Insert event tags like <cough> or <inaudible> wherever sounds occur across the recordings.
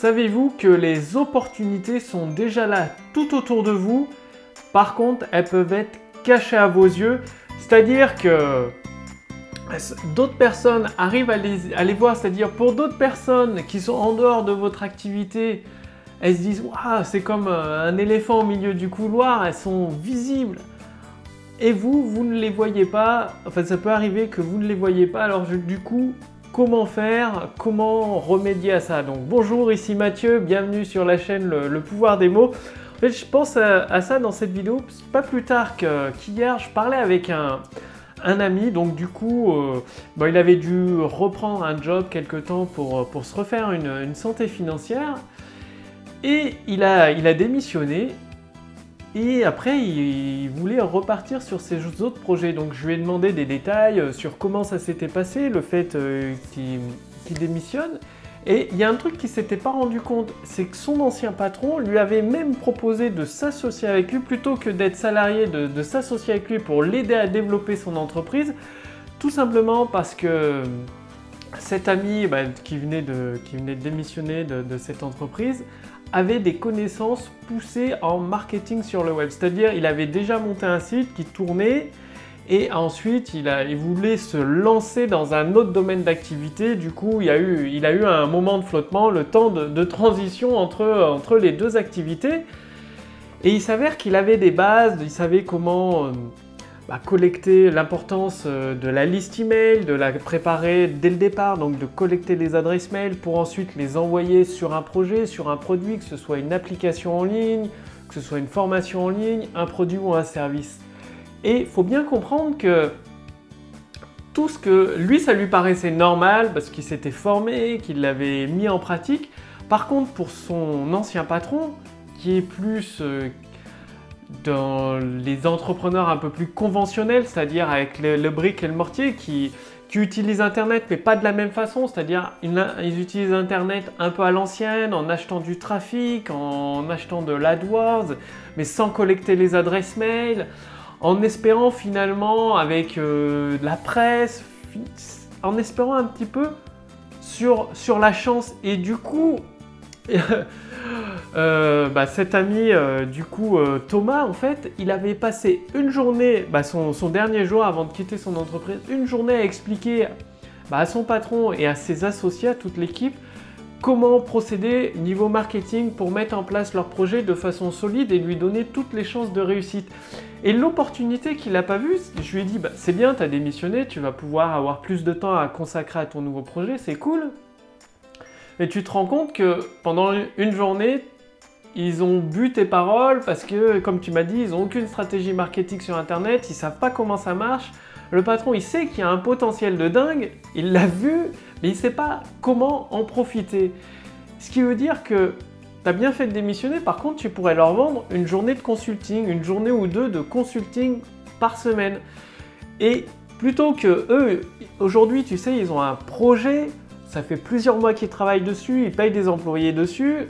Savez-vous que les opportunités sont déjà là tout autour de vous? Par contre, elles peuvent être cachées à vos yeux. C'est-à-dire que d'autres personnes arrivent à les, voir, c'est-à-dire pour d'autres personnes qui sont en dehors de votre activité, elles se disent c'est comme euh, un éléphant au milieu du couloir, elles sont visibles. Et vous, vous ne les voyez pas. Enfin, ça peut arriver que vous ne les voyez pas. Alors, du coup, comment faire Comment remédier à ça Donc, bonjour, ici Mathieu. Bienvenue sur la chaîne Le, pouvoir des mots. En fait, je pense à, ça dans cette vidéo. Pas plus tard qu'hier, je parlais avec un, ami. Donc, du coup, euh, il avait dû reprendre un job quelque temps pour, se refaire une, santé financière. Et il a démissionné et après, il, voulait repartir sur ses autres projets. Donc je lui ai demandé des détails euh, sur comment ça s'était passé, le fait euh, qu'il démissionne. Et il y a un truc qu'il s'était pas rendu compte, c'est que son ancien patron lui avait même proposé de s'associer avec lui plutôt que d'être salarié, de, s'associer avec lui pour l'aider à développer son entreprise. Tout simplement parce que cet ami bah, qui, venait de, qui venait de démissionner de cette entreprise avait des connaissances poussées en marketing sur le web. C'est-à-dire, il avait déjà monté un site qui tournait et ensuite il, voulait se lancer dans un autre domaine d'activité. Du coup, il, a eu, un moment de flottement, le temps de, transition entre, entre les deux activités. Et il s'avère qu'il avait des bases, il savait comment... Euh, collecter l'importance euh, de la liste email, de la préparer dès le départ, donc de collecter les adresses mail pour ensuite les envoyer sur un projet, sur un produit, que ce soit une application en ligne, que ce soit une formation en ligne, un produit ou un service. Et il faut bien comprendre que tout ce que lui, ça lui paraissait normal parce qu'il s'était formé, qu'il l'avait mis en pratique. Par contre, pour son ancien patron, qui est plus, euh, dans les entrepreneurs un peu plus conventionnels, c'est-à-dire avec le, brick et le mortier, qui, utilisent Internet mais pas de la même façon, c'est-à-dire ils, utilisent Internet un peu à l'ancienne, en achetant du trafic, en achetant de l'AdWords, mais sans collecter les adresses mail, en espérant finalement avec euh, la presse, en espérant un petit peu sur, sur la chance. Et du coup, <laughs> Euh, bah, cet ami, euh, du coup, euh, Thomas, en fait, il avait passé une journée, bah, son, dernier jour avant de quitter son entreprise, une journée à expliquer bah, à son patron et à ses associés, à toute l'équipe, comment procéder niveau marketing pour mettre en place leur projet de façon solide et lui donner toutes les chances de réussite. Et l'opportunité qu'il n'a pas vue, je lui ai dit, c'est bien, tu as démissionné, tu vas pouvoir avoir plus de temps à consacrer à ton nouveau projet, c'est cool. Mais tu te rends compte que pendant une journée, ils ont bu tes paroles parce que, comme tu m'as dit, ils n'ont aucune stratégie marketing sur Internet, ils savent pas comment ça marche. Le patron, il sait qu'il y a un potentiel de dingue, il l'a vu, mais il sait pas comment en profiter. Ce qui veut dire que tu as bien fait de démissionner, par contre, tu pourrais leur vendre une journée de consulting, une journée ou deux de consulting par semaine. Et plutôt que eux, aujourd'hui, tu sais, ils ont un projet ça fait plusieurs mois qu'ils travaillent dessus, ils payent des employés dessus.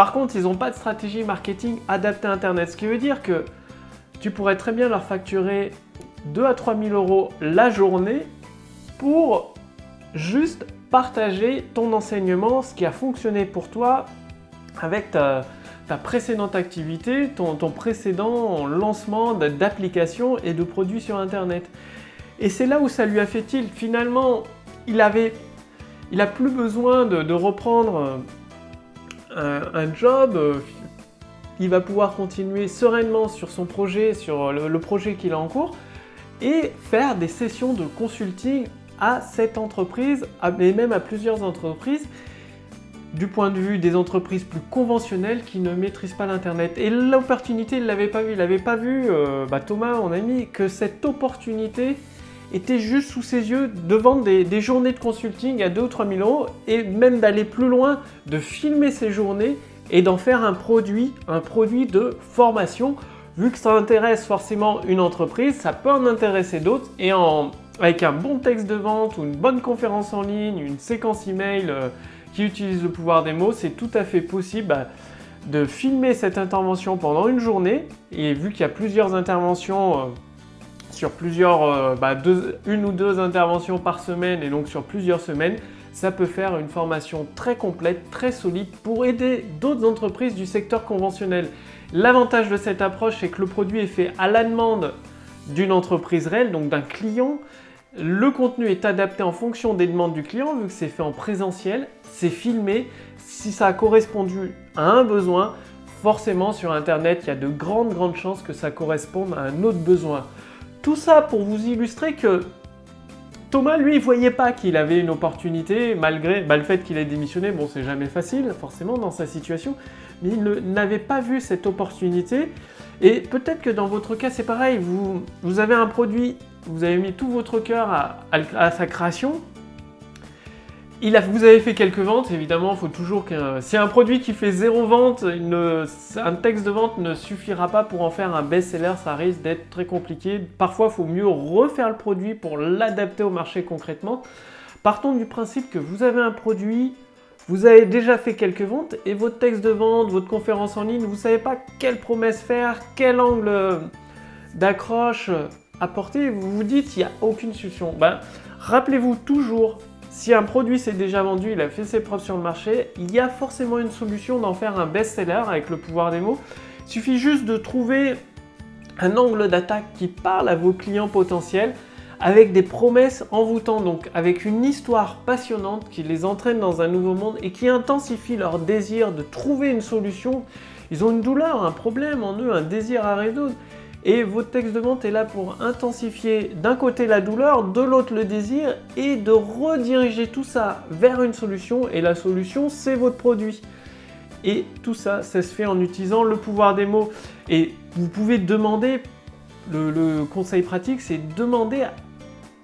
Par contre, ils n'ont pas de stratégie marketing adaptée à Internet. Ce qui veut dire que tu pourrais très bien leur facturer 2 à 3 000 euros la journée pour juste partager ton enseignement, ce qui a fonctionné pour toi avec ta, précédente activité, ton, précédent lancement d'applications et de produits sur Internet. Et c'est là où ça lui a fait tilt. Finalement, il avait il n'a plus besoin de, reprendre un, job. Euh, il va pouvoir continuer sereinement sur son projet, sur le, projet qu'il a en cours, et faire des sessions de consulting à cette entreprise, et même à plusieurs entreprises, du point de vue des entreprises plus conventionnelles qui ne maîtrisent pas l'Internet. Et l'opportunité, il ne l'avait pas vu. Il n'avait pas vu, euh, bah, Thomas, mon ami, que cette opportunité était juste sous ses yeux de vendre des, journées de consulting à 2 ou 3 000 euros et même d'aller plus loin, de filmer ces journées et d'en faire un produit, un produit de formation. Vu que ça intéresse forcément une entreprise, ça peut en intéresser d'autres et avec un bon texte de vente ou une bonne conférence en ligne, une séquence email euh, qui utilise le pouvoir des mots, c'est tout à fait possible. Bah, de filmer cette intervention pendant une journée et vu qu'il y a plusieurs interventions euh, sur plusieurs, euh, bah, une ou deux interventions par semaine et donc sur plusieurs semaines, ça peut faire une formation très complète, très solide pour aider d'autres entreprises du secteur conventionnel. L'avantage de cette approche, c'est que le produit est fait à la demande d'une entreprise réelle, donc d'un client. Le contenu est adapté en fonction des demandes du client, vu que c'est fait en présentiel, c'est filmé. Si ça a correspondu à un besoin, forcément sur Internet, il y a de grandes, grandes chances que ça corresponde à un autre besoin. Tout ça pour vous illustrer que Thomas, lui, il voyait pas qu'il avait une opportunité, malgré bah, le fait qu'il ait démissionné. Bon, c'est jamais facile, forcément, dans sa situation, mais il n'avait pas vu cette opportunité. Et peut-être que dans votre cas, c'est pareil. Vous, vous avez un produit, vous avez mis tout votre cœur à sa création, vous avez fait quelques ventes, évidemment, il faut toujours qu'un... Si un produit qui fait zéro vente, un texte de vente ne suffira pas pour en faire un best-seller, ça risque d'être très compliqué. Parfois, il faut mieux refaire le produit pour l'adapter au marché concrètement. Partons du principe que vous avez un produit, vous avez déjà fait quelques ventes et votre texte de vente, votre conférence en ligne, vous ne savez pas quelle promesse faire, quel angle d'accroche apporter, vous vous dites il n'y a aucune solution. Ben, rappelez-vous toujours si un produit s'est déjà vendu, il a fait ses preuves sur le marché, il y a forcément une solution d'en faire un best-seller avec le pouvoir des mots. Il suffit juste de trouver un angle d'attaque qui parle à vos clients potentiels avec des promesses envoûtantes, donc avec une histoire passionnante qui les entraîne dans un nouveau monde et qui intensifie leur désir de trouver une solution. Ils ont une douleur, un problème en eux, un désir à résoudre. Et votre texte de vente est là pour intensifier d'un côté la douleur, de l'autre le désir et de rediriger tout ça vers une solution. Et la solution, c'est votre produit. Et tout ça, ça se fait en utilisant le pouvoir des mots. Et vous pouvez demander, le, conseil pratique, c'est demander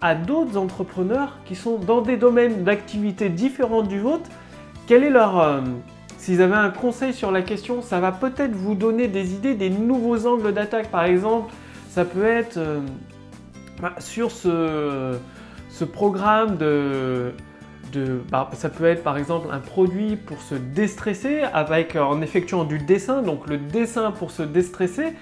à, d'autres entrepreneurs qui sont dans des domaines d'activité différents du vôtre, quel est leur... Euh, S'ils avaient un conseil sur la question, ça va peut-être vous donner des idées, des nouveaux angles d'attaque. Par exemple, ça peut être euh, bah, sur ce, programme de, bah, ça peut être par exemple un produit pour se déstresser avec en effectuant du dessin. Donc le dessin pour se déstresser,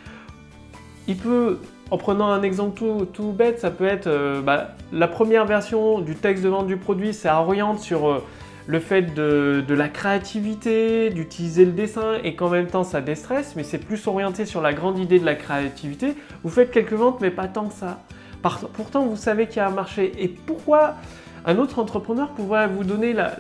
il peut, en prenant un exemple tout, bête, ça peut être euh, bah, la première version du texte de vente du produit, ça oriente sur euh, le fait de, la créativité, d'utiliser le dessin et qu'en même temps ça déstresse, mais c'est plus orienté sur la grande idée de la créativité. Vous faites quelques ventes, mais pas tant que ça. pourtant, vous savez qu'il y a un marché. Et pourquoi un autre entrepreneur pourrait vous donner la,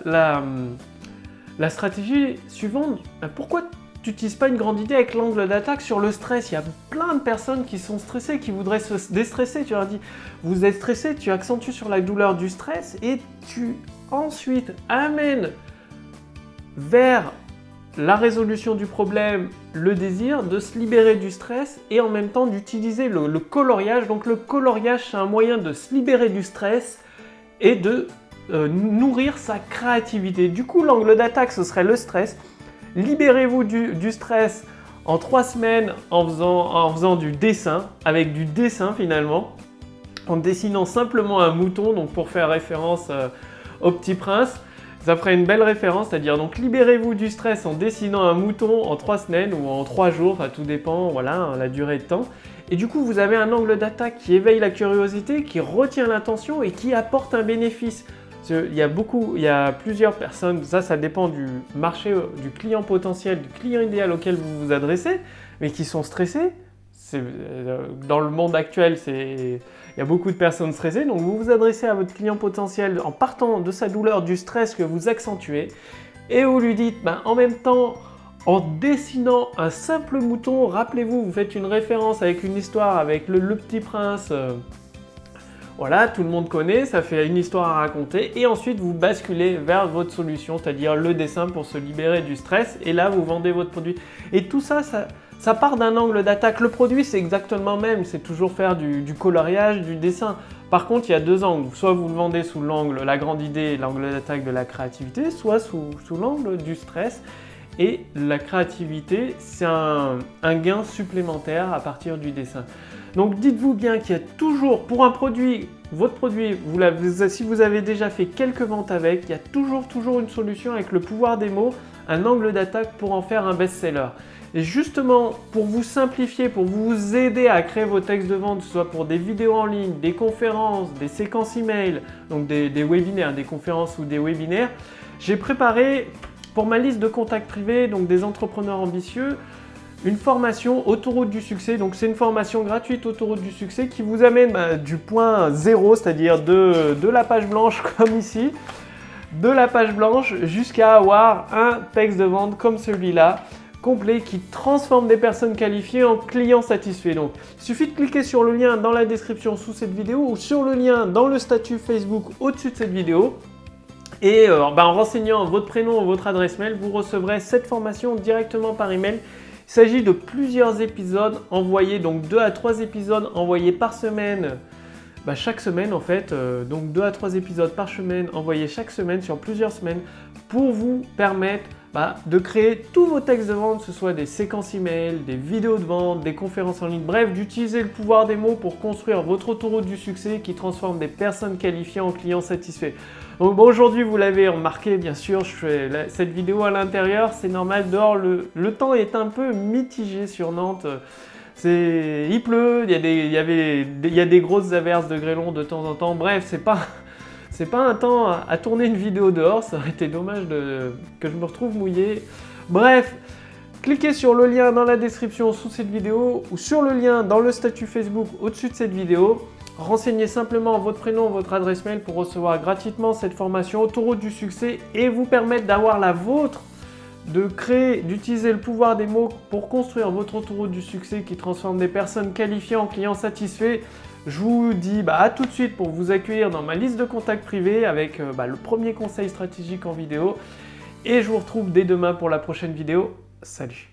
la, stratégie suivante? Pourquoi tu n'utilises pas une grande idée avec l'angle d'attaque sur le stress. Il y a plein de personnes qui sont stressées, qui voudraient se déstresser. Tu leur dis, vous êtes stressé, tu accentues sur la douleur du stress et tu ensuite amène vers la résolution du problème, le désir de se libérer du stress et en même temps d'utiliser le, coloriage. Donc le coloriage, c'est un moyen de se libérer du stress et de euh, nourrir sa créativité. Du coup, l'angle d'attaque, ce serait le stress. Libérez-vous du, stress en trois semaines en faisant, du dessin, avec du dessin finalement, en dessinant simplement un mouton, donc pour faire référence... Euh, au Petit Prince. Ça ferait une belle référence, c'est-à-dire donc libérez-vous du stress en dessinant un mouton en trois semaines ou en trois jours, enfin tout dépend, voilà, hein, la durée de temps. Et du coup, vous avez un angle d'attaque qui éveille la curiosité, qui retient l'attention et qui apporte un bénéfice. Il y a beaucoup, il y a plusieurs personnes, ça, ça dépend du marché, du client potentiel, du client idéal auquel vous vous adressez, mais qui sont stressés. Euh, dans le monde actuel, il y a beaucoup de personnes stressées, donc vous vous adressez à votre client potentiel en partant de sa douleur, du stress que vous accentuez, et vous lui dites, ben, en même temps, en dessinant un simple mouton, rappelez-vous, vous faites une référence avec une histoire avec le, petit prince. Euh, voilà, tout le monde connaît, ça fait une histoire à raconter, et ensuite vous basculez vers votre solution, c'est-à-dire le dessin pour se libérer du stress, et là vous vendez votre produit. Et tout ça, ça, part d'un angle d'attaque. Le produit, c'est exactement le même. C'est toujours faire du, coloriage, du dessin. Par contre, il y a deux angles. Soit vous le vendez sous l'angle, la grande idée, l'angle d'attaque de la créativité, soit sous, l'angle du stress. Et la créativité, c'est un, gain supplémentaire à partir du dessin. Donc dites-vous bien qu'il y a toujours, pour un produit, votre produit, si vous avez déjà fait quelques ventes avec, il y a toujours, toujours une solution avec le pouvoir des mots, un angle d'attaque pour en faire un best-seller. Et justement, pour vous simplifier, pour vous aider à créer vos textes de vente, soit pour des vidéos en ligne, des conférences, des séquences email, donc des, webinaires, des conférences ou des webinaires, j'ai préparé pour ma liste de contacts privés, donc des entrepreneurs ambitieux, une formation autoroute du succès. Donc c'est une formation gratuite autoroute du succès qui vous amène bah, du point zéro, c'est-à-dire de, de la page blanche <laughs> comme ici, de la page blanche jusqu'à avoir un texte de vente comme celui-là complet qui transforme des personnes qualifiées en clients satisfaits. Donc, il suffit de cliquer sur le lien dans la description sous cette vidéo ou sur le lien dans le statut Facebook au-dessus de cette vidéo. Et euh, ben, en renseignant votre prénom ou votre adresse mail, vous recevrez cette formation directement par email. Il s'agit de plusieurs épisodes envoyés, donc 2 à 3 épisodes envoyés par semaine, ben, chaque semaine en fait, euh, donc 2 à 3 épisodes par semaine envoyés chaque semaine sur plusieurs semaines pour vous permettre bah, de créer tous vos textes de vente, que ce soit des séquences email, des vidéos de vente, des conférences en ligne, bref, d'utiliser le pouvoir des mots pour construire votre autoroute du succès qui transforme des personnes qualifiées en clients satisfaits. Donc aujourd'hui, vous l'avez remarqué, bien sûr, je fais cette vidéo à l'intérieur, c'est normal, dehors, le, temps est un peu mitigé sur Nantes. C'est, il pleut, il y, a des, il, y avait, il y a des grosses averses de grêlons de temps en temps. Bref, c'est pas, c'est pas un temps à, tourner une vidéo dehors, ça aurait été dommage que je me retrouve mouillé. Bref, cliquez sur le lien dans la description sous cette vidéo ou sur le lien dans le statut Facebook au-dessus de cette vidéo. Renseignez simplement votre prénom, votre adresse mail pour recevoir gratuitement cette formation autoroute du succès et vous permettre d'avoir la vôtre, de créer, d'utiliser le pouvoir des mots pour construire votre autoroute du succès qui transforme des personnes qualifiées en clients satisfaits. Je vous dis bah, à tout de suite pour vous accueillir dans ma liste de contacts privés avec euh, bah, le premier conseil stratégique en vidéo. Et je vous retrouve dès demain pour la prochaine vidéo. Salut